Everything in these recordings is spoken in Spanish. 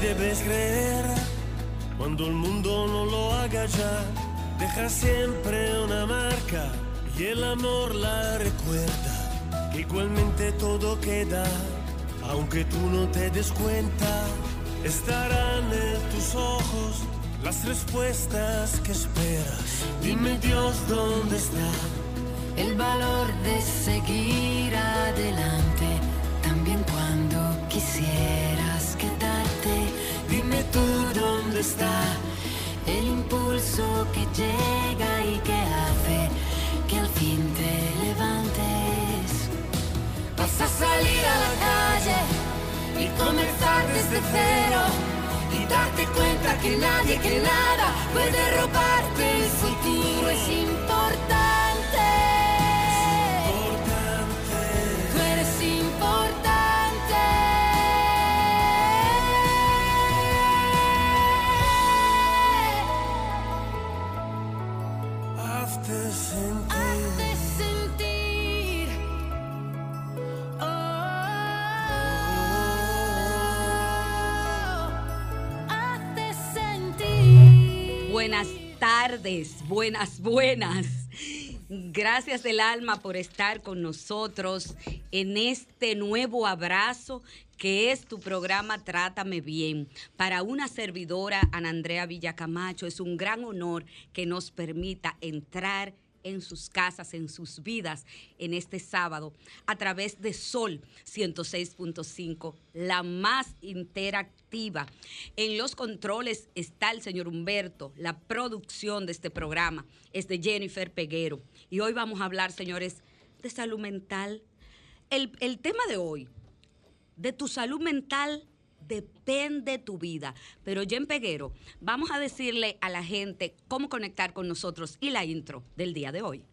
Debes creer cuando el mundo no lo haga ya. Deja siempre una marca y el amor la recuerda. Que igualmente todo queda, aunque tú no te des cuenta. Estarán en tus ojos las respuestas que esperas. Dime Dios dónde está el valor de seguir adelante, tú dónde está el impulso que llega y que hace que al fin te levantes. Vas a salir a la calle y comenzar desde cero y darte cuenta que nadie, que nada puede robarte el futuro. Buenas, buenas. Gracias del alma por estar con nosotros en este nuevo abrazo que es tu programa Trátame Bien. Para una servidora, Ana Andrea Villacamacho, es un gran honor que nos permita entrar en sus casas, en sus vidas, en este sábado, a través de Sol 106.5, la más interactiva. En los controles está el señor Humberto, la producción de este programa es de Jennifer Peguero. Y hoy vamos a hablar, señores, de salud mental. El, el tema de hoy, de tu salud mental depende tu vida. Pero Jen Peguero, vamos a decirle a la gente cómo conectar con nosotros y la intro del día de hoy.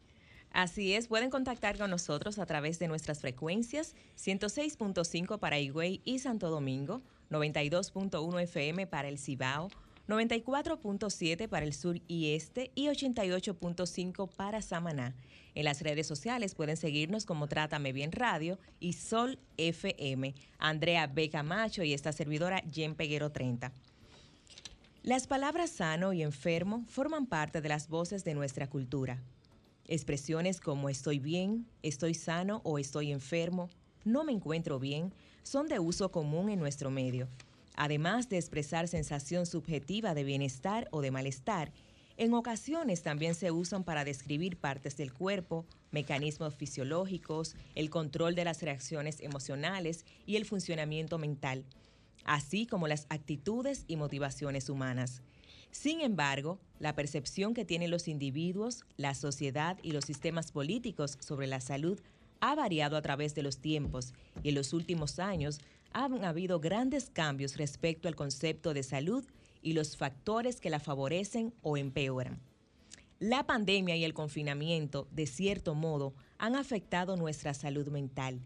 Así es, pueden contactar con nosotros a través de nuestras frecuencias 106.5 para Higüey y Santo Domingo, 92.1 FM para el Cibao, 94.7 para el sur y este y 88.5 para Samaná. En las redes sociales pueden seguirnos como Trátame Bien Radio y Sol FM. Andrea B. Camacho y esta servidora Jen Peguero 30. Las palabras sano y enfermo forman parte de las voces de nuestra cultura. Expresiones como estoy bien, estoy sano o estoy enfermo, no me encuentro bien, son de uso común en nuestro medio. Además de expresar sensación subjetiva de bienestar o de malestar, en ocasiones también se usan para describir partes del cuerpo, mecanismos fisiológicos, el control de las reacciones emocionales y el funcionamiento mental. así como las actitudes y motivaciones humanas. Sin embargo, la percepción que tienen los individuos, la sociedad y los sistemas políticos sobre la salud ha variado a través de los tiempos y en los últimos años han habido grandes cambios respecto al concepto de salud y los factores que la favorecen o empeoran. La pandemia y el confinamiento, de cierto modo, han afectado nuestra salud mental.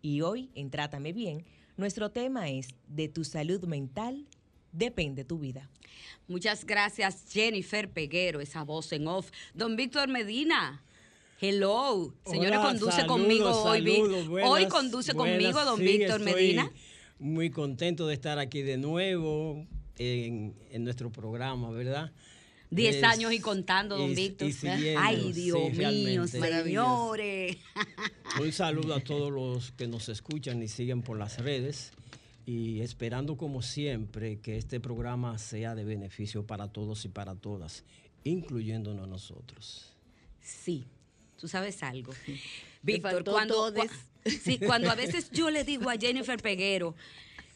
Y hoy, en Trátame Bien, nuestro tema es De tu salud mental depende tu vida. Muchas gracias, Jennifer Peguero, esa voz en off. Don Víctor Medina. Hello. Señora, Hola, conduce saludos, conmigo hoy. Buenas, hoy conduce buenas, conmigo, don sí, Víctor Medina. Muy contento de estar aquí de nuevo en, en nuestro programa, ¿verdad? Diez Es- años y contando, don Víctor. Ay, Dios sí, mío, señores. Un saludo a todos los que nos escuchan y siguen por las redes y esperando como siempre que este programa sea de beneficio para todos y para todas, incluyéndonos nosotros. Sí, tú sabes algo. Víctor, cuando, cua- sí, cuando a veces yo le digo a Jennifer Peguero,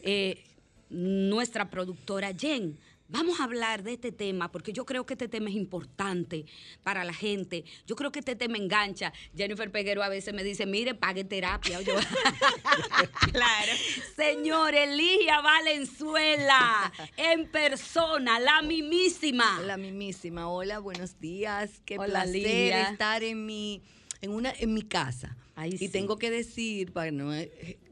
eh, nuestra productora Jen, vamos a hablar de este tema, porque yo creo que este tema es importante para la gente. Yo creo que este tema engancha. Jennifer Peguero a veces me dice, mire, pague terapia. Yo, Claro. Señor Elia Valenzuela, en persona, la mimísima. La mismísima. Hola, buenos días. Qué Hola, placer estar en mi en una en mi casa. Ay, y sí. tengo que decir, para no,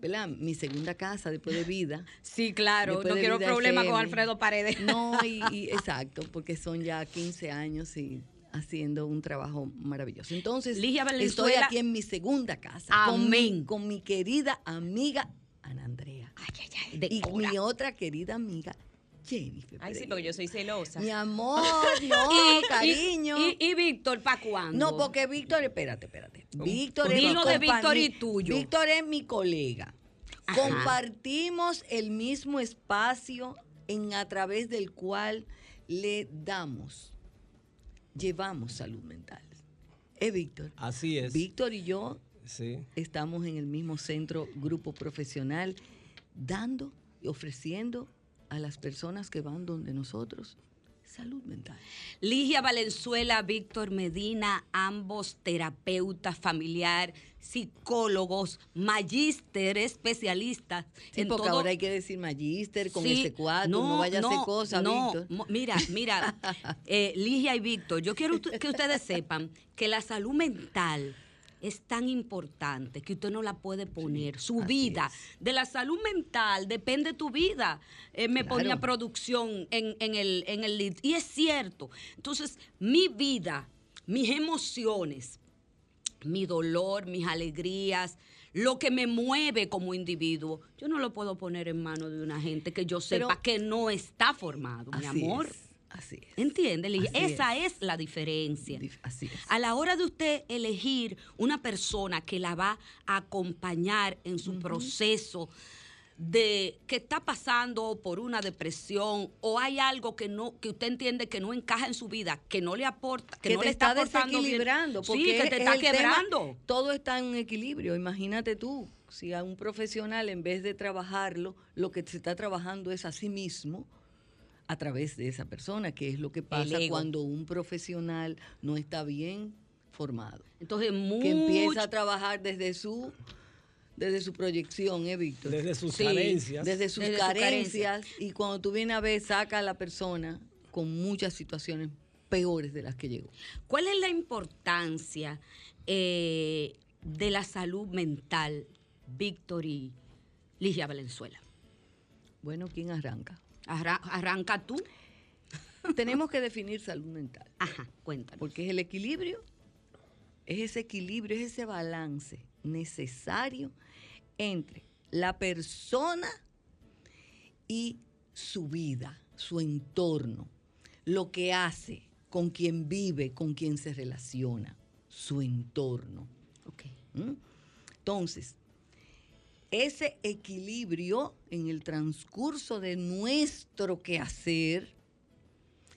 ¿verdad? Mi segunda casa después de vida. Sí, claro, no quiero Vida problema con. Alfredo Paredes. No, y, y exacto, porque son ya 15 años y haciendo un trabajo maravilloso. Entonces, Ligia estoy aquí en mi segunda casa. Con mi, Amén. con mi querida amiga Ana Andrea. Ay, ay, ay, de y mi otra querida amiga Jennifer. Ay, sí, porque yo soy celosa. Mi amor, no, Y- cariño. Y, y, y Víctor, ¿para cuándo? no, porque Víctor, espérate, espérate. Víctor es Dilo mi de Víctor y tuyo. Víctor es mi colega. Ajá. Compartimos el mismo espacio en a través del cual le damos, llevamos salud mental. ¿Es Víctor? Así es. Víctor y yo Sí. estamos en el mismo centro, grupo profesional, dando y ofreciendo a las personas que van donde nosotros salud mental. Ligia Valenzuela, Víctor Medina, ambos terapeutas familiar, psicólogos, magíster, especialistas. Sí, en porque todo- ahora hay que decir magíster con Sí, ese cuatro, no, vaya a hacer cosas, no, Víctor. Mira, mira, eh, Ligia y Víctor, yo quiero que ustedes sepan que la salud mental es tan importante que usted no la puede poner. Su vida, es. de la salud mental depende tu vida. Eh, me Claro. ponía producción en, en el, en el lead. Y es cierto. Entonces, mi vida, mis emociones, mi dolor, mis alegrías, lo que me mueve como individuo, yo no lo puedo poner en manos de una gente que yo Pero- sepa que no está formado, mi amor. es, así es. ¿Entiende? Así Esa es. la diferencia. Dif- Así es. A la hora de usted elegir una persona que la va a acompañar en su proceso de que está pasando por una depresión o hay algo que no que usted entiende que no encaja en su vida, que no le aporta, que, que no te le está, está bien. desequilibrando. Sí, que te es está tema, quebrando. todo está en un equilibrio. Imagínate tú, si a un profesional en vez de trabajarlo, lo que se está trabajando es a sí mismo a través de esa persona, que es lo que pasa cuando un profesional no está bien formado. Entonces, Que empieza a trabajar desde su desde su proyección, ¿eh, Víctor? Desde sus Sí, carencias. desde sus Desde su carencia. carencias y cuando tú vienes a ver saca a la persona con muchas situaciones peores de las que llegó. ¿Cuál es la importancia eh, de la salud mental, Víctor y Ligia Valenzuela? Bueno, ¿quién arranca? Arra- arranca tú. Tenemos que definir salud mental, Ajá, cuéntanos. porque es el equilibrio, es ese equilibrio, es ese balance necesario entre la persona y su vida, su entorno, lo que hace, con quien vive, con quien se relaciona, su entorno. Ok. ¿Mm? Entonces, ese equilibrio en el transcurso de nuestro quehacer,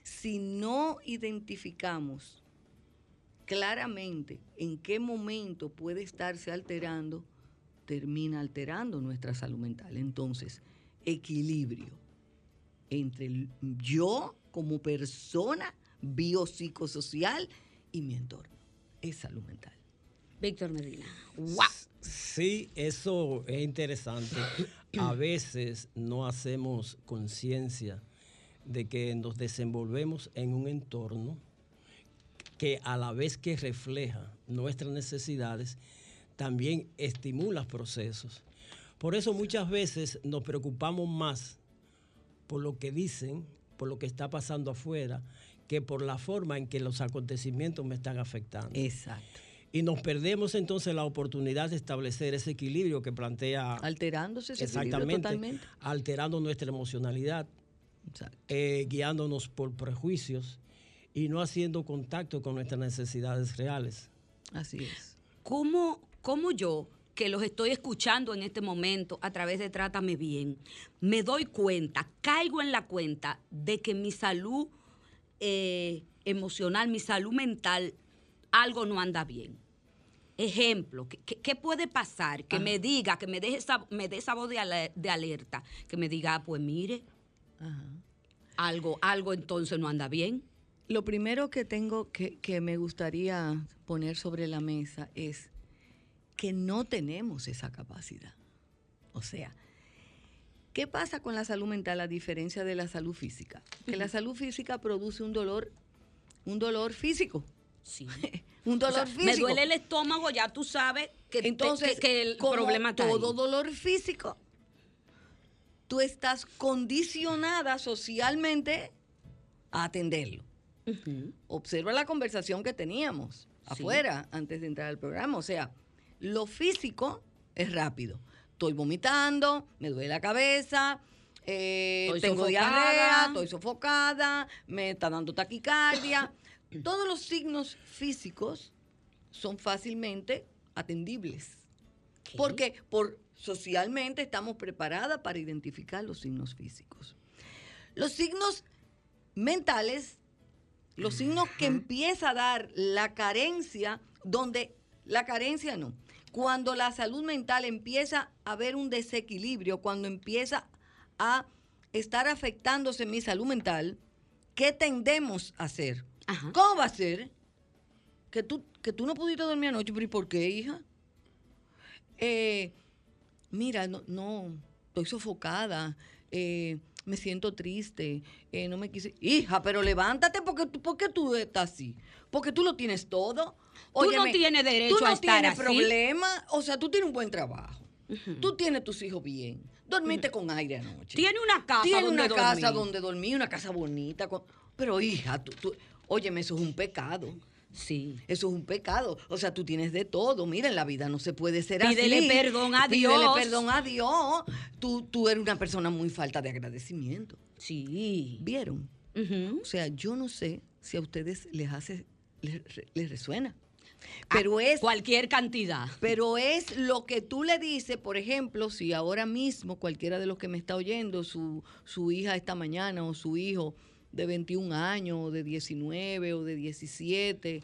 si no identificamos claramente en qué momento puede estarse alterando, termina alterando nuestra salud mental. Entonces, equilibrio entre el- yo como persona biopsicosocial y mi entorno. Es salud mental. Víctor Medina. Sí, eso es interesante. A veces no hacemos conciencia de que nos desenvolvemos en un entorno que a la vez que refleja nuestras necesidades, también estimula procesos. Por eso muchas veces nos preocupamos más por lo que dicen, por lo que está pasando afuera, que por la forma en que los acontecimientos me están afectando. Exacto. Y nos perdemos entonces la oportunidad de establecer ese equilibrio que plantea Alterándose ese exactamente, totalmente. alterando nuestra emocionalidad, eh, guiándonos por prejuicios y no haciendo contacto con nuestras necesidades reales. Así es. ¿Cómo, cómo yo, que los estoy escuchando en este momento a través de Trátame Bien, me doy cuenta, caigo en la cuenta de que mi salud eh, emocional, mi salud mental, algo no anda bien? Ejemplo, ¿qué, puede pasar? Que me diga, que me, deje esa, me dé esa voz de, ale- de alerta, que me diga, ah, pues mire, Ajá. algo, algo entonces no anda bien. Lo primero que tengo que, que me gustaría poner sobre la mesa es que no tenemos esa capacidad. O sea, ¿qué pasa con la salud mental a diferencia de la salud física? Que la salud física produce un dolor, un dolor físico. Sí. Un O sea, dolor físico. me duele el estómago, ya tú sabes que, te- Entonces, que, que el como problema está ahí. todo dolor físico, tú estás condicionada socialmente a atenderlo. Observa la conversación que teníamos afuera antes de entrar al programa. O sea, lo físico es rápido. Estoy vomitando, me duele la cabeza, eh, Estoy tengo sofocada. diarrea, estoy sofocada, me está dando taquicardia. Todos los signos físicos son fácilmente atendibles. Porque por, socialmente estamos preparadas para identificar los signos físicos. Los signos mentales, los signos que empieza a dar la carencia, donde la carencia no, cuando la salud mental empieza a haber un desequilibrio, cuando empieza a estar afectándose mi salud mental, ¿qué tendemos a hacer? Ajá. ¿Cómo va a ser? Que tú, que tú no pudiste dormir anoche, pero ¿y por qué, hija? Eh, mira, no, no, estoy sofocada, eh, me siento triste, eh, no me quise. Hija, pero levántate porque tú, porque tú estás así, porque tú lo tienes todo. Tú no tienes derecho tú no a estar tienes así. problema, o sea, tú tienes un buen trabajo, tú tienes tus hijos bien, dormiste con aire anoche. Tiene una casa Tiene donde una casa donde dormir, una casa bonita. con- Pero hija, tú, tú, óyeme, eso es un pecado. Sí. Eso es un pecado. O sea, tú tienes de todo. Mira, en la vida no se puede ser Pídele así. perdón a Pídele Dios. perdón a Dios. Tú, tú eres una persona muy falta de agradecimiento. Sí. ¿Vieron? O sea, yo no sé si a ustedes les hace, les, les resuena. Pero es Cualquier cantidad. pero es lo que tú le dices, por ejemplo, si ahora mismo cualquiera de los que me está oyendo, su, su hija esta mañana o su hijo de 21 años o de 19 o de 17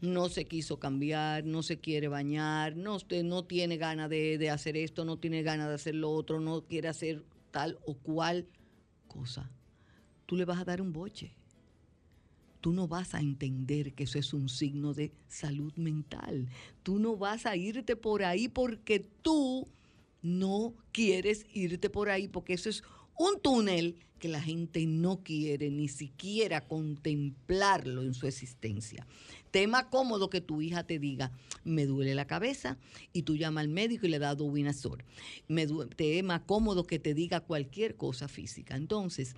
no se quiso cambiar, no se quiere bañar, no, no tiene ganas de, de hacer esto, no tiene ganas de hacer lo otro, no quiere hacer tal o cual cosa, tú le vas a dar un boche. Tú no vas a entender que eso es un signo de salud mental. Tú no vas a irte por ahí porque tú no quieres irte por ahí, porque eso es un túnel que la gente no quiere ni siquiera contemplarlo en su existencia. Tema cómodo que tu hija te diga, me duele la cabeza, y tú llamas al médico y le das Dubinazol. Me du- tema cómodo que te diga cualquier cosa física. Entonces,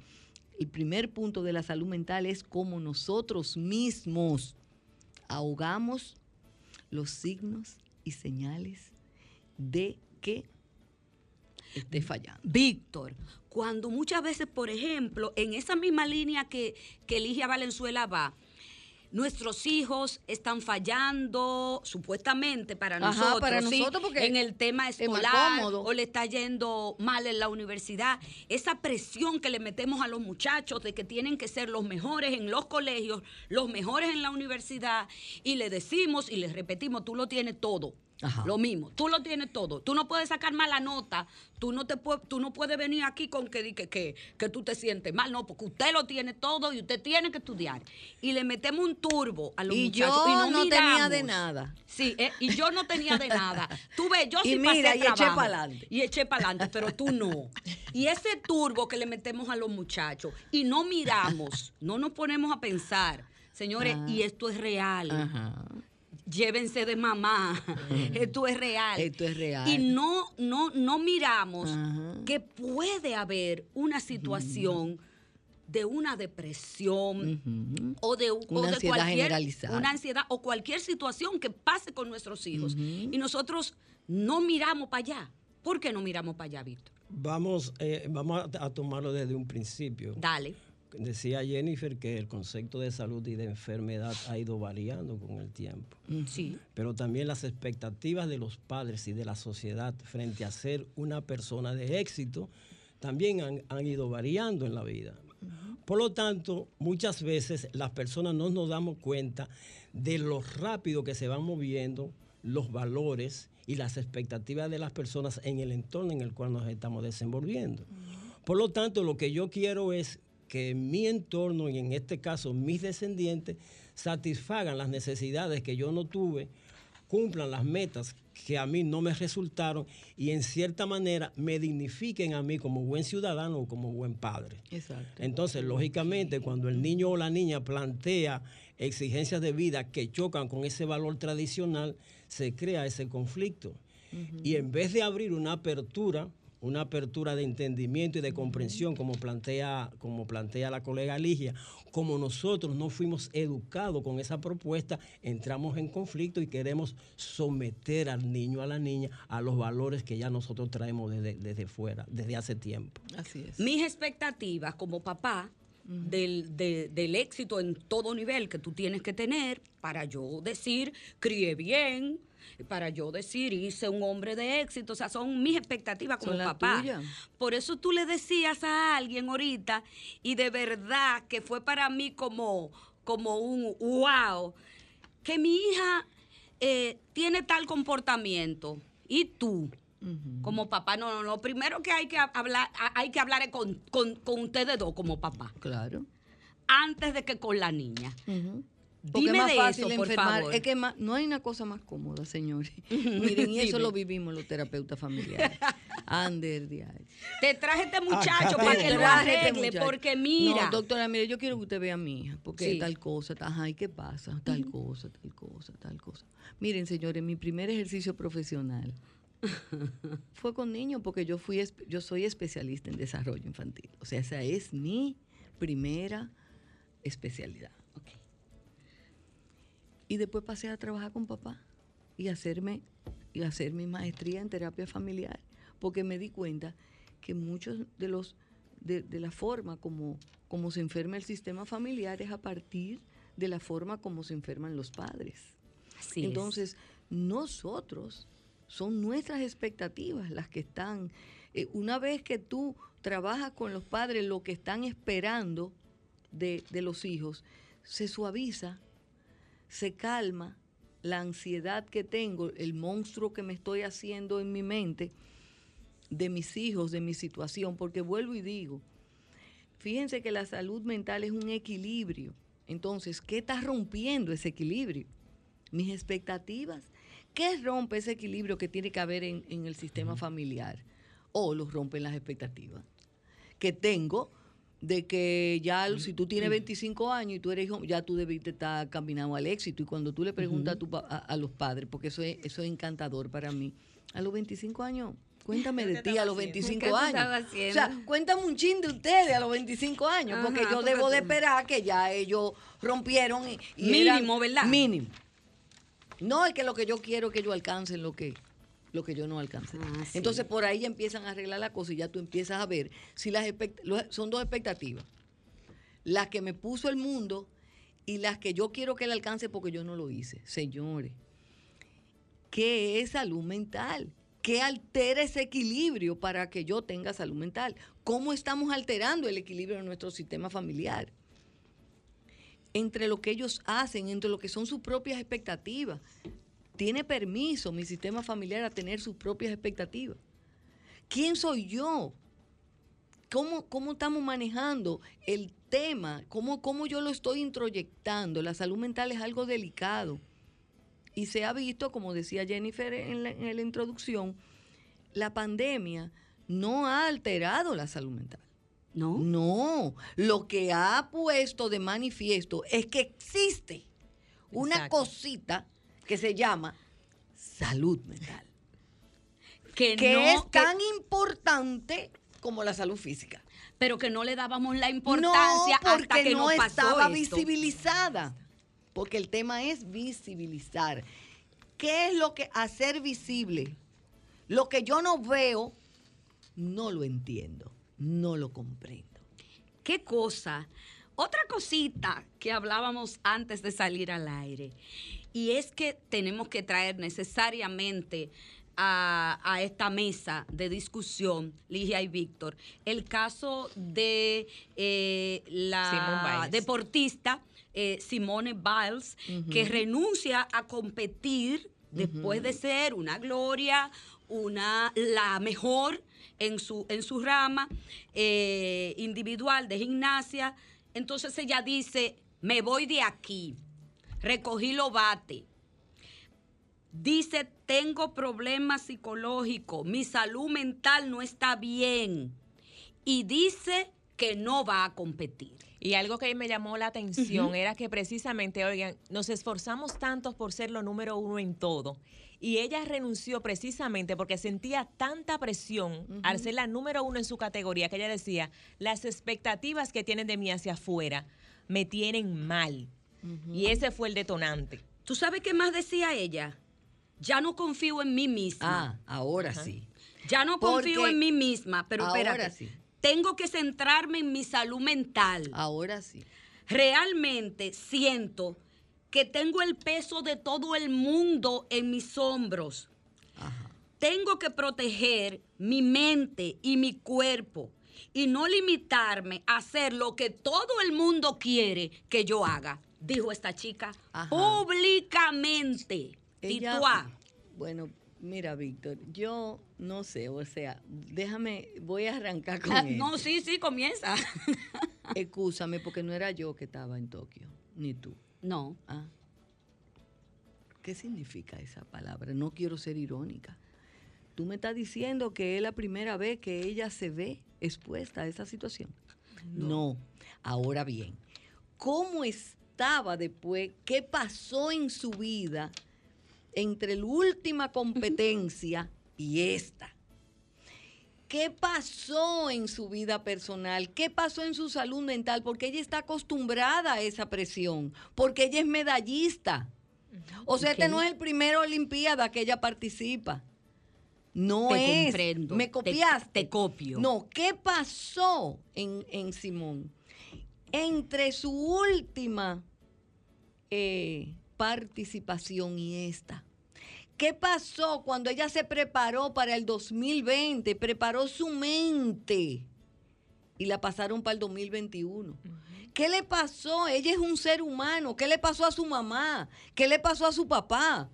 el primer punto de la salud mental es cómo nosotros mismos ahogamos los signos y señales de que esté fallando. Víctor, cuando muchas veces, por ejemplo, en esa misma línea que, que Ligia Valenzuela va, nuestros hijos están fallando supuestamente para Ajá, nosotros, para ¿sí? nosotros, porque en el tema escolar o le está yendo mal en la universidad. Esa presión que le metemos a los muchachos de que tienen que ser los mejores en los colegios, los mejores en la universidad y le decimos y les repetimos, tú lo tienes todo. Ajá. Lo mismo, tú lo tienes todo. Tú no puedes sacar mala nota, tú no te tú no puedes venir aquí con que, que, que, que tú te sientes mal, no, porque usted lo tiene todo y usted tiene que estudiar. Y le metemos un turbo a los Y muchachos yo y no, no tenía de nada. Sí, eh, y yo no tenía de nada. Tú ves, yo Y sí mira, pasé y eché trabajo. pa'lante. Y eché para adelante, pero tú no. Y ese turbo que le metemos a los muchachos y no miramos, no nos ponemos a pensar, señores, Ah. y esto es real. Ajá. Llévense de mamá. Esto es real. Esto es real. Y no, no, no miramos Ajá. que puede haber una situación de una depresión o de, o Una de ansiedad cualquier generalizada. una ansiedad o cualquier situación que pase con nuestros hijos y nosotros no miramos para allá. ¿Por qué no miramos para allá, Víctor? Vamos, eh, vamos a, a tomarlo desde un principio. Dale. Decía Jennifer que el concepto de salud y de enfermedad ha ido variando con el tiempo. Sí. pero también las expectativas de los padres y de la sociedad frente a ser una persona de éxito también han, han ido variando en la vida. Por lo tanto, muchas veces las personas no nos damos cuenta de lo rápido que se van moviendo los valores y las expectativas de las personas en el entorno en el cual nos estamos desenvolviendo. Por lo tanto, lo que yo quiero es que mi entorno, y en este caso mis descendientes, satisfagan las necesidades que yo no tuve, cumplan las metas que a mí no me resultaron y en cierta manera me dignifiquen a mí como buen ciudadano o como buen padre. Exacto. Entonces, lógicamente, cuando el niño o la niña plantea exigencias de vida que chocan con ese valor tradicional, se crea ese conflicto. Y en vez de abrir una apertura, una apertura de entendimiento y de comprensión, como plantea, como plantea la colega Ligia, como nosotros no fuimos educados con esa propuesta, entramos en conflicto y queremos someter al niño, a la niña, a los valores que ya nosotros traemos desde, desde fuera, desde hace tiempo. Así es. Mis expectativas como papá del, de- del éxito en todo nivel que tú tienes que tener para yo decir, crié bien, para yo decir, hice un hombre de éxito. O sea, son mis expectativas como papá. Por eso tú le decías a alguien ahorita, y de verdad que fue para mí como, como un wow, que mi hija eh, tiene tal comportamiento. Y tú, como papá, no, no, lo primero que hay que hablar, hay que hablar es con, con, con ustedes dos como papá, Claro. antes de que con la niña. Porque Dime es más de fácil eso, por enfermar. favor. Es que más- no hay una cosa más cómoda, señores. Miren, y eso lo vivimos los terapeutas familiares. Ander diario. Te traje este muchacho para que lo este arregle, porque mira. No, doctora, mire, yo quiero que usted vea a mi hija, porque Sí. tal cosa, ta- ajá, ¿y qué pasa? Tal cosa, tal cosa, tal cosa. Miren, señores, mi primer ejercicio profesional fue con niños, porque yo fui, yo soy especialista en desarrollo infantil. O sea, esa es mi primera especialidad. Y después pasé a trabajar con papá y hacerme y hacer mi maestría en terapia familiar, porque me di cuenta que muchos de los de, de la forma como, como se enferma el sistema familiar es a partir de la forma como se enferman los padres. Así es. Entonces, nosotros son nuestras expectativas las que están. eh, una vez que tú trabajas con los padres, lo que están esperando de, de los hijos, se suaviza, se calma la ansiedad que tengo, el monstruo que me estoy haciendo en mi mente de mis hijos, de mi situación, porque vuelvo y digo, fíjense que la salud mental es un equilibrio. Entonces, ¿qué está rompiendo ese equilibrio? Mis expectativas. ¿Qué rompe ese equilibrio que tiene que haber en, en el sistema familiar? O los rompen las expectativas que tengo de que ya si tú tienes 25 años y tú eres hijo, ya tú debiste estar caminando al éxito. Y cuando tú le preguntas a, tu a, a los padres, porque eso es, eso es encantador para mí, a los 25 años, cuéntame de ti a los 25 ¿Qué tú años. O sea, haciendo? cuéntame un chin de ustedes a los 25 años, porque yo debo de esperar que ya ellos rompieron y, y eran- Mínimo, ¿verdad? Mínimo. No es que lo que yo quiero es que ellos alcancen lo que, lo que yo no alcance. Ah, sí. Entonces por ahí ya empiezan a arreglar la cosa y ya tú empiezas a ver si las son dos expectativas. Las que me puso el mundo y las que yo quiero que él alcance porque yo no lo hice. Señores, ¿qué es salud mental? ¿Qué altera ese equilibrio para que yo tenga salud mental? ¿Cómo estamos alterando el equilibrio de nuestro sistema familiar? Entre lo que ellos hacen, entre lo que son sus propias expectativas. Tiene permiso mi sistema familiar a tener sus propias expectativas. ¿Quién soy yo? ¿Cómo, cómo estamos manejando el tema? ¿Cómo, ¿Cómo yo lo estoy introyectando? La salud mental es algo delicado. Y se ha visto, como decía Jennifer en la, en la introducción, la pandemia no ha alterado la salud mental. ¿No? No, lo que ha puesto de manifiesto es que existe una Exacto. cosita que se llama salud mental, Que, que no, es que- tan importante como la salud física. pero que no le dábamos la importancia no, porque hasta que no nos pasó estaba esto. visibilizada. Porque el tema es visibilizar. ¿Qué es lo que hacer visible? Lo que yo no veo, no lo entiendo, no lo comprendo. ¿Qué cosa? Otra cosita que hablábamos antes de salir al aire. Y es que tenemos que traer necesariamente a, a esta mesa de discusión, Ligia y Víctor, el caso de eh, la deportista eh, Simone Biles, que renuncia a competir después de ser una gloria, una la mejor en su, en su rama eh, individual de gimnasia. Entonces ella dice, me voy de aquí, recogí los bate. Dice, tengo problemas psicológicos, mi salud mental no está bien. Y dice que no va a competir. Y algo que me llamó la atención era que precisamente, oigan, nos esforzamos tanto por ser lo número uno en todo. Y ella renunció precisamente porque sentía tanta presión al ser la número uno en su categoría que ella decía, las expectativas que tienen de mí hacia afuera me tienen mal. Y ese fue el detonante. ¿Tú sabes qué más decía ella? Ya no confío en mí misma. Ah, ahora sí. Ya no confío Porque en mí misma, pero ahora espérate. sí. Tengo que centrarme en mi salud mental. Ahora sí. Realmente siento que tengo el peso de todo el mundo en mis hombros. Ajá. Tengo que proteger mi mente y mi cuerpo y no limitarme a hacer lo que todo el mundo quiere que yo haga, dijo esta chica Ajá. públicamente. Ella- Tituá. bueno, mira, Víctor, yo no sé, o sea, déjame, voy a arrancar con Ah. No, sí, sí, comienza. Excúsame, porque no era yo que estaba en Tokio, ni tú. No. Ah. ¿Qué significa esa palabra? No quiero ser irónica. Tú me estás diciendo que es la primera vez que ella se ve expuesta a esa situación. No. Ahora bien, ¿cómo estaba después? ¿Qué pasó en su vida entre la última competencia y esta? ¿Qué pasó en su vida personal? ¿Qué pasó en su salud mental? Porque ella está acostumbrada a esa presión, porque ella es medallista. O sea, este no es el primero Olimpiada que ella participa. No Te es. comprendo. Me Te- copiaste. te copio. No, ¿qué pasó en, en Simón? Entre su última eh, participación y esta. ¿Qué pasó cuando ella se preparó para el 2020? Preparó su mente y la pasaron para el 2021. ¿Qué le pasó? Ella es un ser humano. ¿Qué le pasó a su mamá? ¿Qué le pasó a su papá?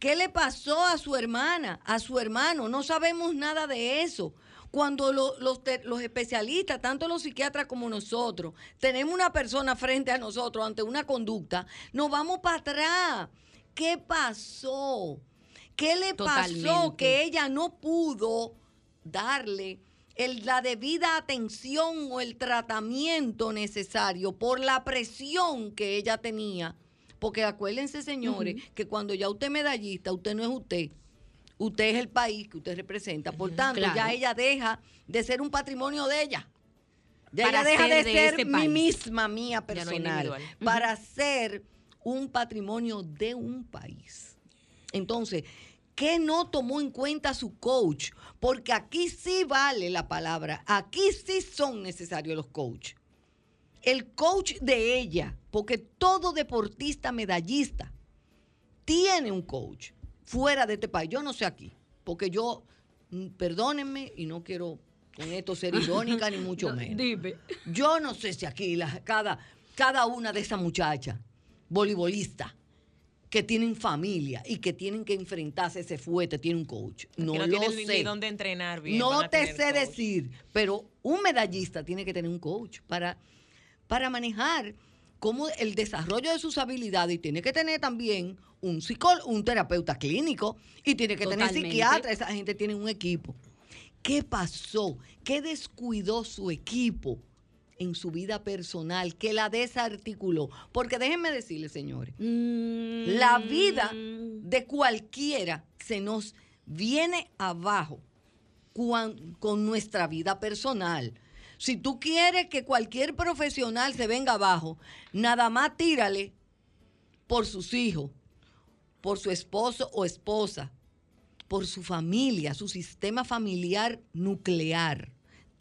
¿Qué le pasó a su hermana, a su hermano? No sabemos nada de eso. Cuando lo- los, los especialistas, tanto los psiquiatras como nosotros, tenemos una persona frente a nosotros ante una conducta, nos vamos para atrás. ¿Qué pasó? ¿Qué le pasó que ella no pudo darle el- la debida atención o el tratamiento necesario por la presión que ella tenía? Porque acuérdense, señores, que cuando ya usted es medallista, usted no es usted. Usted es el país que usted representa. Por tanto, claro. ya ella deja de ser un patrimonio de ella. Ya ella deja de, de ser ese mi misma, mía no personal, para ser un patrimonio de un país. Entonces, ¿qué no tomó en cuenta su coach? Porque aquí sí vale la palabra, aquí sí son necesarios los coaches. El coach de ella, porque todo deportista medallista tiene un coach fuera de este país. Yo no sé aquí, porque yo, mm, perdónenme, y no quiero con esto ser irónica ni mucho No, menos. Dime. Yo no sé si aquí la- cada, cada una de esas muchachas, voleibolistas, que tienen familia y que tienen que enfrentarse ese fuerte, tiene un coach. No, no lo ni sé. dónde entrenar bien. No te tener sé coach. decir, pero un medallista tiene que tener un coach para, para manejar cómo el desarrollo de sus habilidades y tiene que tener también un psicólogo, un terapeuta clínico y tiene que tener Totalmente. psiquiatra. Esa gente tiene un equipo. ¿Qué pasó? ¿Qué descuidó su equipo en su vida personal? que la desarticuló? Porque déjenme decirles, señores, la vida Mm. de cualquiera se nos viene abajo cuan- con nuestra vida personal. Si tú quieres que cualquier profesional se venga abajo, nada más tírale por sus hijos, por su esposo o esposa, por su familia, su sistema familiar nuclear.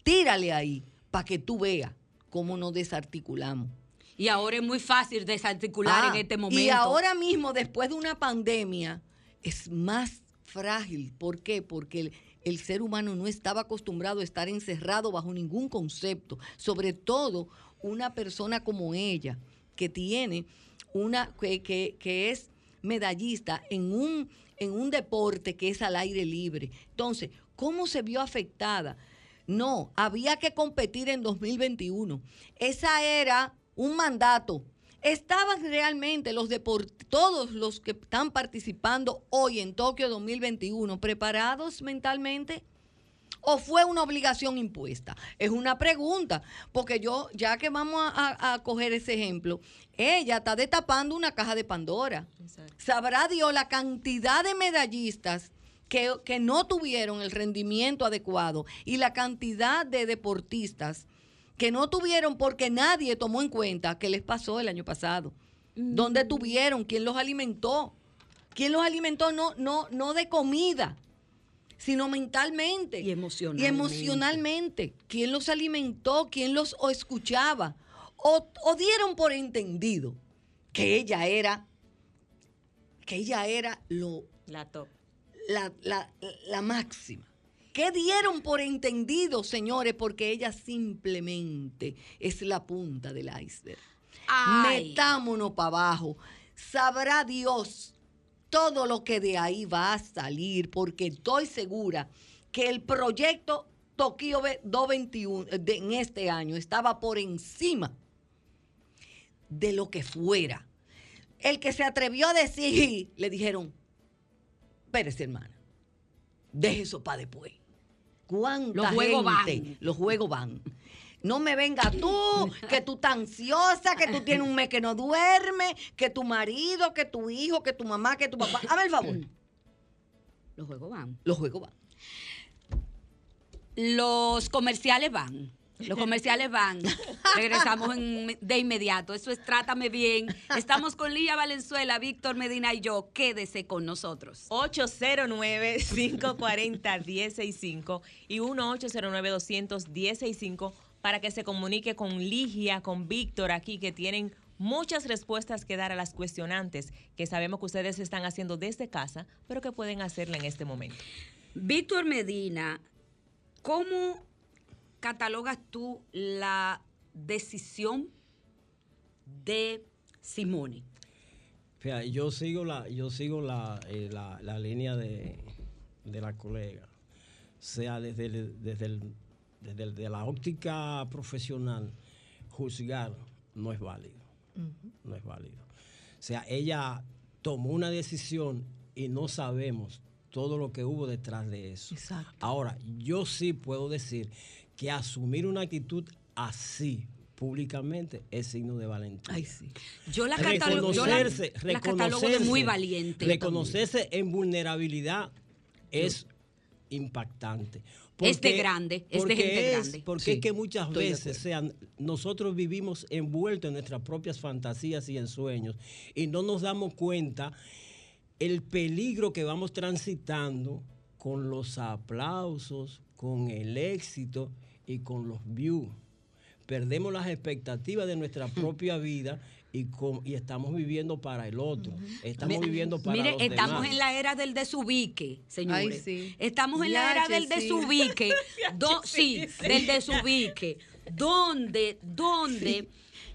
Tírale ahí para que tú veas cómo nos desarticulamos. Y ahora es muy fácil desarticular Ah, en este momento. Y ahora mismo, después de una pandemia, es más frágil. ¿Por qué? Porque el, el ser humano no estaba acostumbrado a estar encerrado bajo ningún concepto. Sobre todo una persona como ella, que tiene una, que, que- que es medallista en un, en un deporte que es al aire libre. Entonces, ¿cómo se vio afectada? No, había que competir en 2021. Esa era un mandato. ¿Estaban realmente los todos los que están participando hoy en Tokio 2021 preparados mentalmente? ¿O fue una obligación impuesta? Es una pregunta, porque yo, ya que vamos a, a- a coger ese ejemplo, ella está destapando una caja de Pandora. Sabrá Dios la cantidad de medallistas que, que no tuvieron el rendimiento adecuado y la cantidad de deportistas que no tuvieron porque nadie tomó en cuenta qué les pasó el año pasado. ¿Dónde tuvieron? ¿Quién los alimentó? ¿Quién los alimentó? No, no, no de comida, sino mentalmente. Y emocionalmente. Y emocionalmente. ¿Quién los alimentó? ¿Quién los o escuchaba? O, o dieron por entendido que ella era, que ella era lo, La top. La, la- la máxima. ¿Qué dieron por entendido, señores? Porque ella simplemente es la punta del iceberg. Ay. Metámonos para abajo. Sabrá Dios todo lo que de ahí va a salir, porque estoy segura que el proyecto Tokio 221 de- en este año estaba por encima de lo que fuera. El que se atrevió a decir, le dijeron, espérese hermana, deje eso para después. ¿Cuánta Los juegos gente? van. Los juegos van. No me venga tú, que tú estás ansiosa, que tú tienes un mes que no duerme, que tu marido, que tu hijo, que tu mamá, que tu papá. Hazme el favor. Los juegos van. Los juegos van. Los comerciales van. Los comerciales van. Regresamos en- de inmediato. Eso es Trátame Bien. Estamos con Lía Valenzuela, Víctor Medina y yo. Quédese con nosotros. 809-540-1065 y 1-809-200-1065 para que se comunique con Ligia, con Víctor aquí, que tienen muchas respuestas que dar a las cuestionantes que sabemos que ustedes están haciendo desde casa, pero que pueden hacerla en este momento. Víctor Medina, ¿cómo catalogas tú la decisión de Simone? Fíjate, yo sigo la, yo sigo la, eh, la, la línea de, de la colega. O sea, desde, el- desde, el- desde el- la óptica profesional, juzgar no es válido. No es válido. O sea, ella tomó una decisión y no sabemos todo lo que hubo detrás de eso. Exacto. Ahora, yo sí puedo decir que asumir una actitud así públicamente es signo de valentía Ay, sí. Yo la catalogo, yo la, reconocerse, la catalogo de muy valiente. Reconocerse en vulnerabilidad es impactante. Es de grande, es de porque gente es- grande. Porque Sí, es que muchas veces sean, nosotros vivimos envueltos en nuestras propias fantasías y en sueños y no nos damos cuenta el peligro que vamos transitando con los aplausos, con el éxito y con los views. Perdemos las expectativas de nuestra propia vida y, con- y estamos viviendo para el otro. Estamos Mi- viviendo para Mire, los estamos demás. en la era del desubique, señores. Ay, sí. Estamos en la era del sí. desubique. do- sí, del desubique. Donde, donde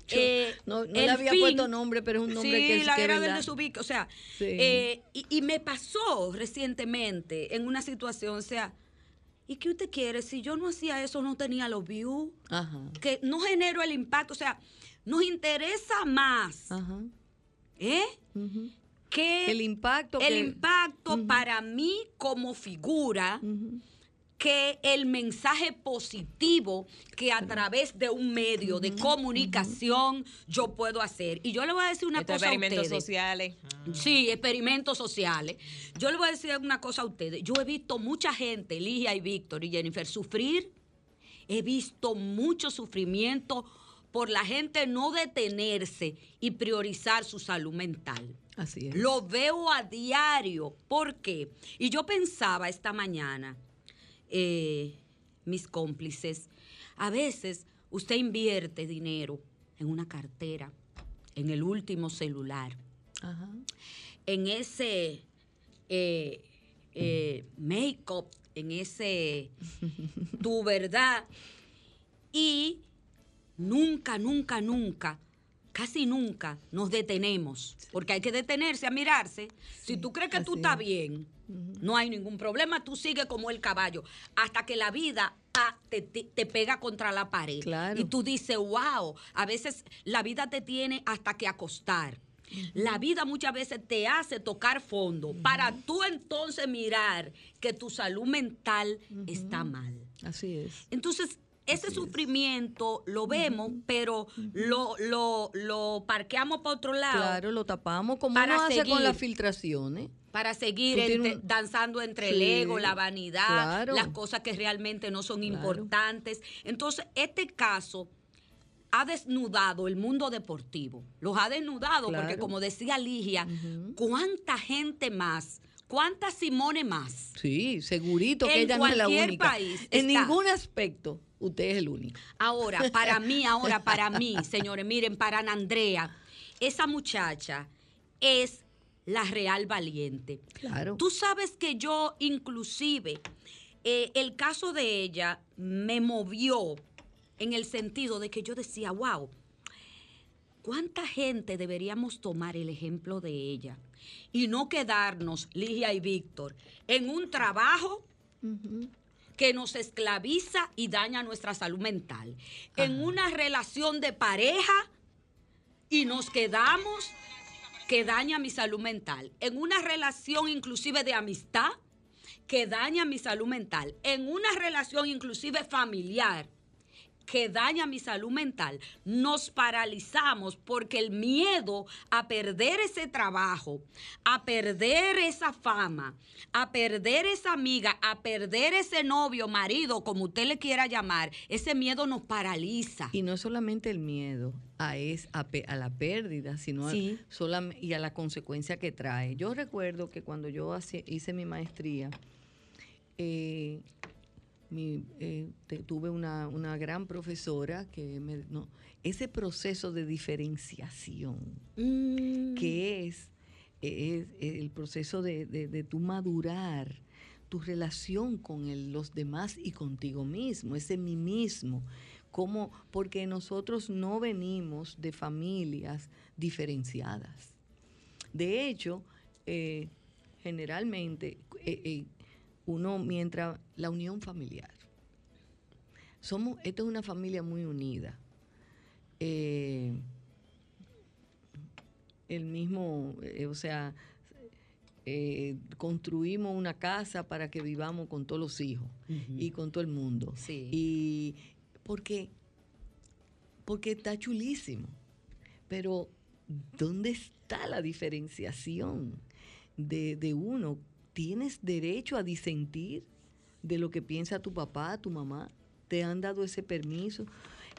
Eh, no, no el le había fin- puesto nombre, pero es un nombre sí, que es la era del desubico. O sea, Sí. eh, y, y me pasó recientemente en una situación, o sea, ¿y qué usted quiere? Si yo no hacía eso, no tenía los views, Ajá. que no genero el impacto, o sea, nos interesa más, Ajá. ¿eh? ujú. Que El impacto el que- impacto para mí como figura Ujú. Que el mensaje positivo que a través de un medio de comunicación yo puedo hacer. Y yo le voy a decir una Estos cosa a experimentos ustedes. sociales. Sí, experimentos sociales. Yo le voy a decir una cosa a ustedes. Yo he visto mucha gente, Ligia y Víctor y Jennifer, sufrir. He visto mucho sufrimiento por la gente no detenerse y priorizar su salud mental. Así es. Lo veo a diario. ¿Por qué? Y yo pensaba esta mañana, eh, mis cómplices, a veces usted invierte dinero en una cartera, en el último celular, Ajá. en ese eh, eh, make-up, en ese tu verdad. Y nunca, nunca, nunca, casi nunca nos detenemos, porque hay que detenerse a mirarse. si tú crees que tú estás no hay ningún problema, tú sigues como el caballo, hasta que la vida te, te- te pega contra la pared. Claro. Y tú dices, wow, a veces la vida te tiene hasta que acostar. La vida muchas veces te hace tocar fondo para tú entonces mirar que tu salud mental está mal. Así es. Entonces, ese sufrimiento lo vemos, pero lo, lo, lo parqueamos para otro lado Claro, lo tapamos como Para uno hace con las filtraciones. para seguir entre- un- danzando entre el ego, la vanidad, claro. las cosas que realmente no son Claro. importantes. Entonces, este caso ha desnudado el mundo deportivo. Los ha desnudado porque, como decía Ligia, ¿cuánta gente más? ¿Cuánta Simone más? Sí, segurito que ella no es la cualquier única. país en está. ningún aspecto, usted es el único. Ahora, para mí, ahora, para mí, señores, miren, para Ana Andrea, esa muchacha es la real valiente. Claro. Tú sabes que yo, inclusive, eh, el caso de ella me movió en el sentido de que yo decía, wow, ¿cuánta gente deberíamos tomar el ejemplo de ella? Y no quedarnos, Ligia y Víctor, en un trabajo que nos esclaviza y daña nuestra salud mental. En una relación de pareja y nos quedamos que daña mi salud mental. En una relación inclusive de amistad que daña mi salud mental. En una relación inclusive familiar que daña mi salud mental, nos paralizamos porque el miedo a perder ese trabajo, a perder esa fama, a perder esa amiga, a perder ese novio, marido, como usted le quiera llamar, ese miedo nos paraliza. Y no solamente el miedo a, es, a, pe- a la pérdida, sino a- y a la consecuencia que trae. Yo recuerdo que cuando yo hace- hice mi maestría, eh, mi, eh, te- tuve una, una gran profesora que me... No, ese proceso de diferenciación, que es, es el proceso de, de, de tu madurar tu relación con el- los demás y contigo mismo, ese mí mismo. Como, porque nosotros no venimos de familias diferenciadas. De hecho, eh, generalmente, eh, uno, mientras la unión familiar, somos, esta es una familia muy unida. Eh, el mismo, eh, o sea, eh, construimos una casa para que vivamos con todos los hijos y con todo el mundo. Sí. Y porque, porque está chulísimo. Pero, ¿dónde está la diferenciación de, de uno? ¿Tienes derecho a disentir de lo que piensa tu papá, tu mamá? ¿Te han dado ese permiso?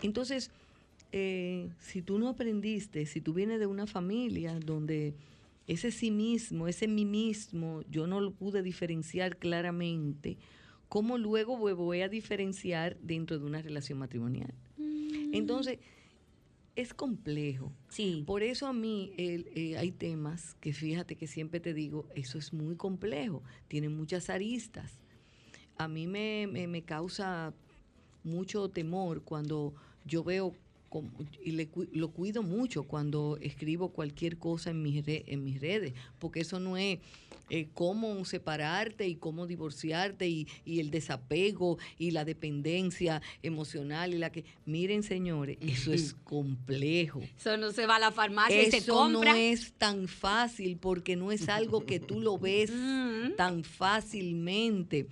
Entonces, eh, si tú no aprendiste, si tú vienes de una familia donde ese sí mismo, ese mí mismo, yo no lo pude diferenciar claramente, ¿cómo luego voy- voy a diferenciar dentro de una relación matrimonial? Entonces, es complejo. Sí. Por eso a mí el- eh, hay temas que fíjate que siempre te digo, eso es muy complejo, tiene muchas aristas. A mí me, me- me causa mucho temor cuando yo veo y le lo cuido mucho cuando escribo cualquier cosa en mis, re- en mis redes, porque eso no es eh, cómo separarte y cómo divorciarte y, y el desapego y la dependencia emocional y la que... Miren, señores, eso es complejo. Eso no se va a la farmacia y se Eso compra. no es tan fácil porque no es algo que tú lo ves tan fácilmente.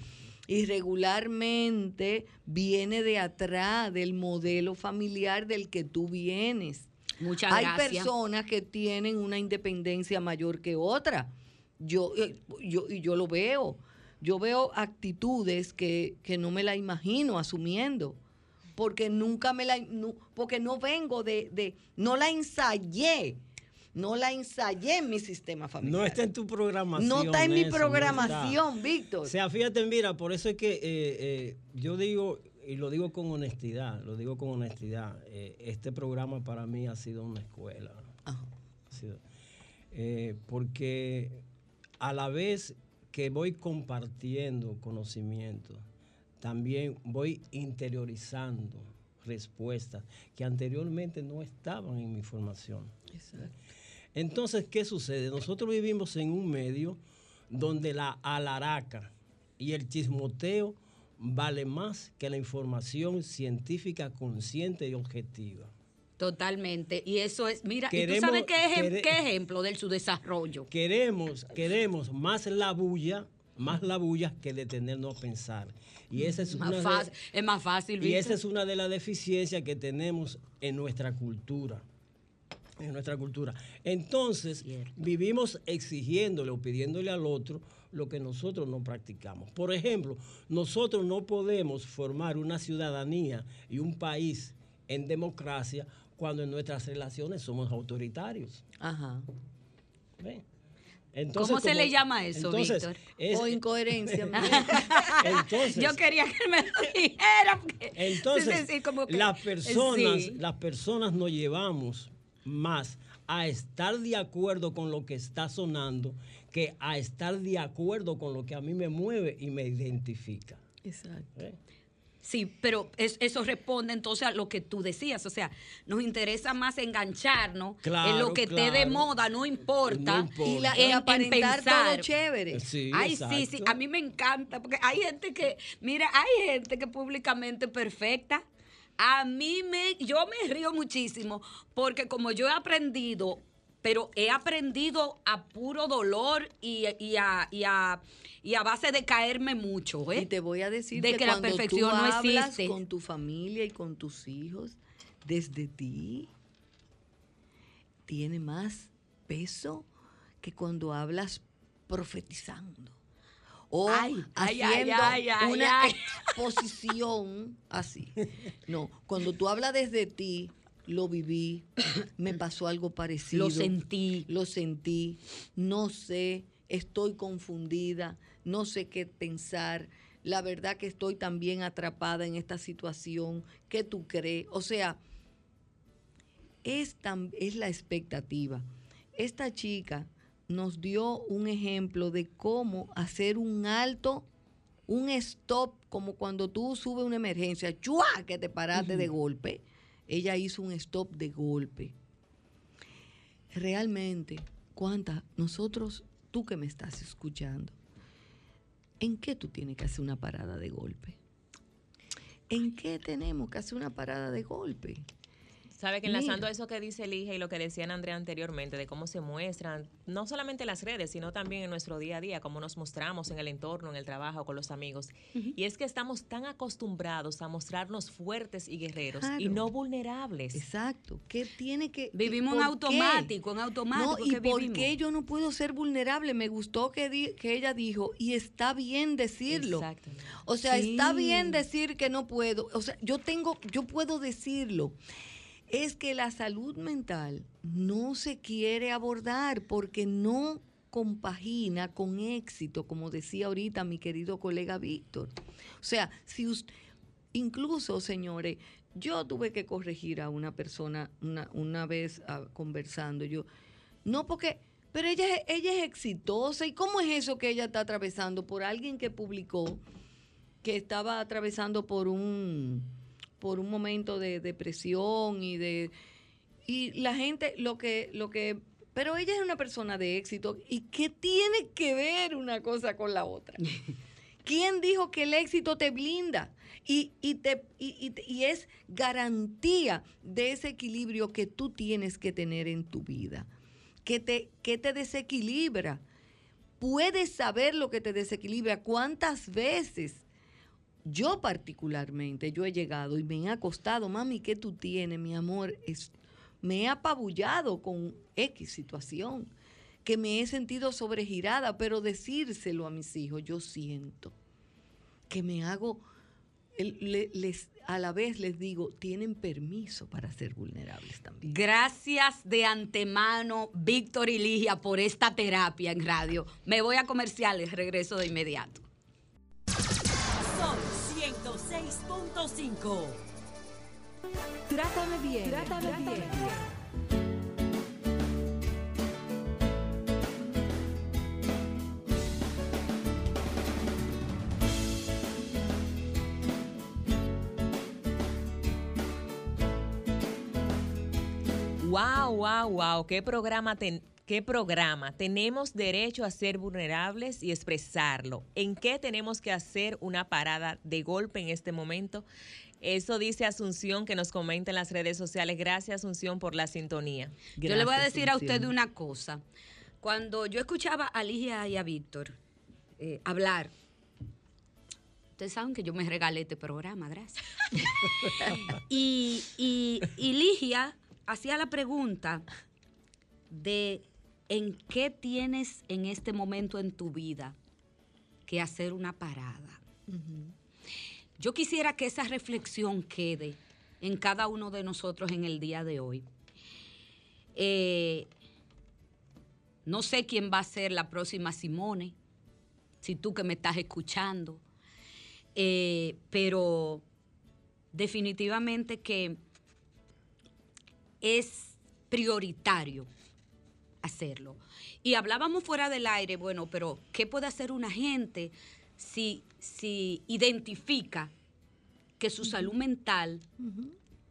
Y regularmente viene de atrás del modelo familiar del que tú vienes. Muchas Hay gracias. personas que tienen una independencia mayor que otra. Yo, eh, yo, y yo lo veo. Yo veo actitudes que, que no me la imagino asumiendo. Porque nunca me la, porque no vengo de, de, no la ensayé. No la ensayé en mi sistema familiar. No está en tu programación. No está en mi eso, programación. Víctor. O sea, fíjate, mira, por eso es que eh, eh, yo digo, y lo digo con honestidad, lo digo con honestidad, eh, este programa para mí ha sido una escuela. Ajá. Sido- porque a la vez que voy compartiendo conocimiento, también voy interiorizando respuestas que anteriormente no estaban en mi formación. Exacto. Entonces, ¿qué sucede? Nosotros vivimos en un medio donde la alaraca y el chismoteo vale más que la información científica consciente y objetiva. Totalmente. Y eso es, mira, ¿y tú sabes qué, ejem- qué ejemplo de su desarrollo? Queremos, queremos más la bulla, más la bulla que detenernos a pensar. Y esa es Más una de- fácil, es más fácil, Y esa es una de las deficiencias que tenemos en nuestra cultura. En nuestra cultura. Entonces, Cierto. vivimos exigiéndole o pidiéndole al otro lo que nosotros no practicamos. Por ejemplo, nosotros no podemos formar una ciudadanía y un país en democracia cuando en nuestras relaciones somos autoritarios. Ajá. ¿Ven? ¿Cómo se le llama eso, entonces, Víctor? es- o incoherencia. entonces, Yo quería que me lo dijera. porque- Entonces, sí, sí, sí, como que- las personas, sí. las personas nos llevamos más a estar de acuerdo con lo que está sonando que a estar de acuerdo con lo que a mí me mueve y me identifica. Exacto. ¿eh? Sí, pero es- eso responde entonces a lo que tú decías. O sea, nos interesa más engancharnos en Claro, lo que esté de claro. moda, no importa. No importa. Y, la, y En- en aparentar pensar. todo chévere. Sí, Ay, sí, sí, a mí me encanta, porque hay gente que, mira, hay gente que públicamente perfecta. A mí me, yo me río muchísimo, porque como yo he aprendido, pero he aprendido a puro dolor y, y a, y, a, y a base de caerme mucho, ¿eh? Y te voy a decir De que, que la perfección tú no hablas existe. con tu familia y con tus hijos, desde ti, tiene más peso que cuando hablas profetizando. O Ay, haciendo ay, ay, una exposición así. No, cuando tú hablas desde ti, lo viví, me pasó algo parecido. Lo sentí. Lo sentí, no sé, estoy confundida, no sé qué pensar. La verdad que estoy también atrapada en esta situación. ¿Qué tú crees? O sea, es, tan, es la expectativa. Esta chica nos dio un ejemplo de cómo hacer un alto, un stop, como cuando tú subes una emergencia, ¡chua! que te paraste de golpe. Ella hizo un stop de golpe. Realmente, ¿cuántas? Nosotros, tú que me estás escuchando, ¿en qué tú tienes que hacer una parada de golpe? ¿En qué tenemos que hacer una parada de golpe? Sabe que enlazando Mira. eso que dice Elija y lo que decían Andrea anteriormente, de cómo se muestran, no solamente en las redes, sino también en nuestro día a día, cómo nos mostramos en el entorno, en el trabajo, con los amigos. Y es que estamos tan acostumbrados a mostrarnos fuertes y guerreros y no vulnerables. Exacto. ¿Qué tiene que Vivimos en por qué? automático, en automático. No, ¿y que por vivimos. qué yo no puedo ser vulnerable? Me gustó que, di- que ella dijo, y está bien decirlo. Exactamente. O sea, está bien decir que no puedo. O sea, yo tengo, yo puedo decirlo. Es que la salud mental no se quiere abordar porque no compagina con éxito, como decía ahorita mi querido colega Víctor. O sea, si us- incluso, señores, yo tuve que corregir a una persona una, una vez ah, conversando. Yo, no porque, pero ella, ella es exitosa. ¿Y cómo es eso que ella está atravesando? Por alguien que publicó que estaba atravesando por un por un momento de depresión y de y la gente lo que lo que pero ella es una persona de éxito y qué tiene que ver una cosa con la otra. ¿Quién dijo que el éxito te blinda? Y, y te, y, y- es garantía de ese equilibrio que tú tienes que tener en tu vida, que te, que te desequilibra. Puedes saber lo que te desequilibra. ¿Cuántas veces yo particularmente, yo he llegado y me he acostado, mami, ¿qué tú tienes, mi amor? Es- me he apabullado con X situación, que me he sentido sobregirada, pero decírselo a mis hijos, yo siento que me hago, les, a la vez les digo, tienen permiso para ser vulnerables también. Gracias de antemano, Víctor y Ligia, por esta terapia en radio. Me voy a comerciales, regreso de inmediato. 106.5. Trátame bien. Trátame, bien. Wow, wow, wow, qué programa ten- qué programa. Tenemos derecho a ser vulnerables y expresarlo. ¿En qué tenemos que hacer una parada de golpe en este momento? Eso dice Asunción que nos comenta en las redes sociales. Gracias Asunción por la sintonía. yo le voy a decir a usted una cosa. Cuando yo escuchaba a Ligia y a Víctor eh, hablar, ustedes saben que yo me regalé este programa, gracias. y, y, y Ligia hacía la pregunta de en qué tienes en este momento en tu vida que hacer una parada. Yo quisiera que esa reflexión quede en cada uno de nosotros en el día de hoy. Eh, no sé quién va a ser la próxima Simone, si tú que me estás escuchando, Eh, pero definitivamente que es prioritario hacerlo. Y hablábamos fuera del aire, bueno, pero ¿qué puede hacer una gente si, si identifica que su salud mental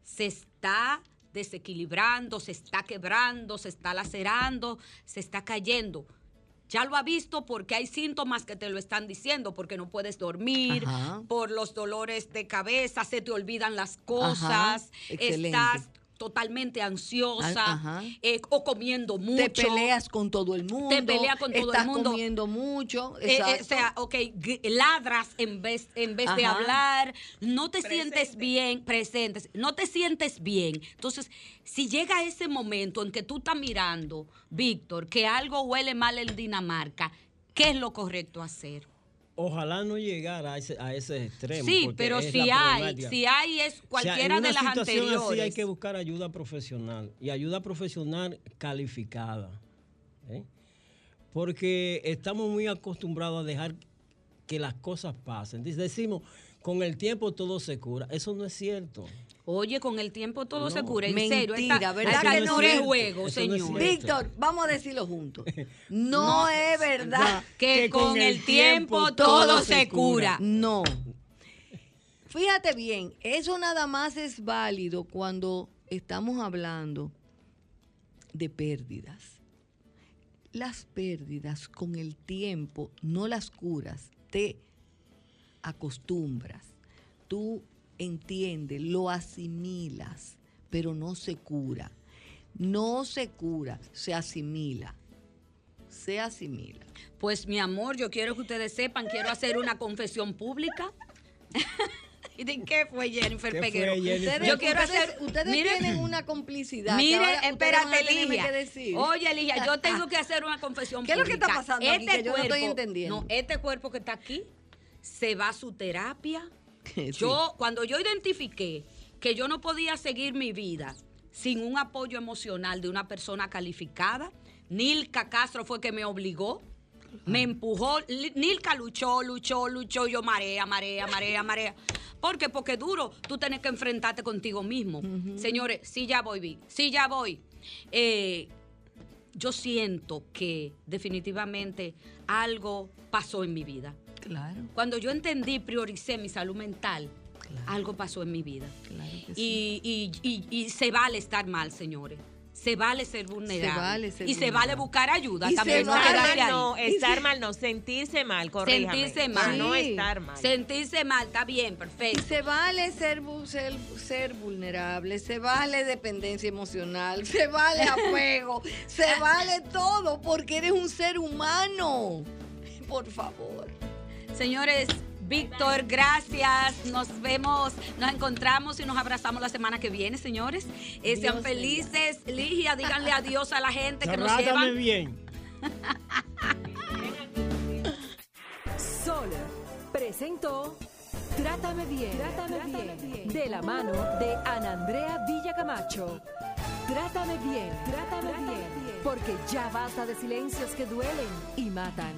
se está desequilibrando, se está quebrando, se está lacerando, se está cayendo? Ya lo ha visto porque hay síntomas que te lo están diciendo, porque no puedes dormir, Ajá. por los dolores de cabeza, se te olvidan las cosas, estás totalmente ansiosa Ajá. eh, o comiendo mucho. Te peleas con todo el mundo. Te peleas con todo el estás mundo. comiendo mucho. Eh, eh, o exacto. sea, ok, ladras en vez, en vez de hablar, no te sientes bien, presentes, no te sientes bien. Entonces, si llega ese momento en que tú estás mirando, Víctor, que algo huele mal en Dinamarca, ¿qué es lo correcto hacer? Ojalá no llegara a ese, a ese extremo. Sí, pero si hay, si hay es O sea, cualquiera de las anteriores. Así hay que buscar ayuda profesional y ayuda profesional calificada. ¿eh? Porque estamos muy acostumbrados a dejar que las cosas pasen. Decimos, con el tiempo todo se cura. Eso no es cierto. Oye, con el tiempo todo se cura, en Mentira, serio. Esta, ¿verdad esta que no es juego, Eso no es señor. cierto. Víctor, vamos a decirlo juntos. No, es verdad. que, con, el tiempo, todo se cura. No. Fíjate bien, eso nada más es válido cuando estamos hablando de pérdidas. Las pérdidas con el tiempo no las curas, te acostumbras. Tú entiendes, lo asimilas, pero no se cura. No se cura, se asimila. Se asimila. Pues mi amor, yo quiero que ustedes sepan, quiero hacer una confesión pública. ¿Y de qué fue Jennifer ¿Qué fue, Peguero? Jennifer? Ustedes, Yo quiero ustedes- hacer. ustedes mire, tienen una complicidad. Mire, espérate, Ligia. Oye, Ligia, yo tengo que hacer una confesión ¿Qué es lo que pública. está pasando aquí que yo no estoy entendiendo? No, este cuerpo que está aquí se va a su terapia. Sí. Yo, cuando yo identifiqué que yo no podía seguir mi vida sin un apoyo emocional de una persona calificada, Nilka Castro fue que me obligó, me empujó. Nilka luchó, luchó, luchó, yo marea, marea, marea, marea. ¿Por qué? Porque duro tú tienes que enfrentarte contigo mismo. Señores, sí ya voy, Vi, sí ya voy. Eh, yo siento que definitivamente algo pasó en mi vida. Claro. Cuando yo entendí, prioricé mi salud mental, algo pasó en mi vida. Claro que Y, y- y- y se vale estar mal, señores. Se vale ser vulnerable. vale ser y se vale buscar ayuda Y también. se no vale- Estar mal no, estar mal no, sentirse mal, corríjame. Sentirse mal. no estar mal. Sentirse mal, está bien, Y perfecto. se vale ser, ser, ser vulnerable, se vale dependencia emocional, se vale apego, se vale todo porque eres un ser humano. Por favor. Señores, Víctor, gracias. Nos vemos, nos encontramos y nos abrazamos la semana que viene, señores. Eh, sean Dios felices. Ligia, díganle adiós a la gente que nos Trátame llevan. bien. Sol presentó Trátame bien, Trátame bien, de la mano de Ana Andrea Villacamacho. Trátame bien, Trátame bien, porque ya basta de silencios que duelen y matan.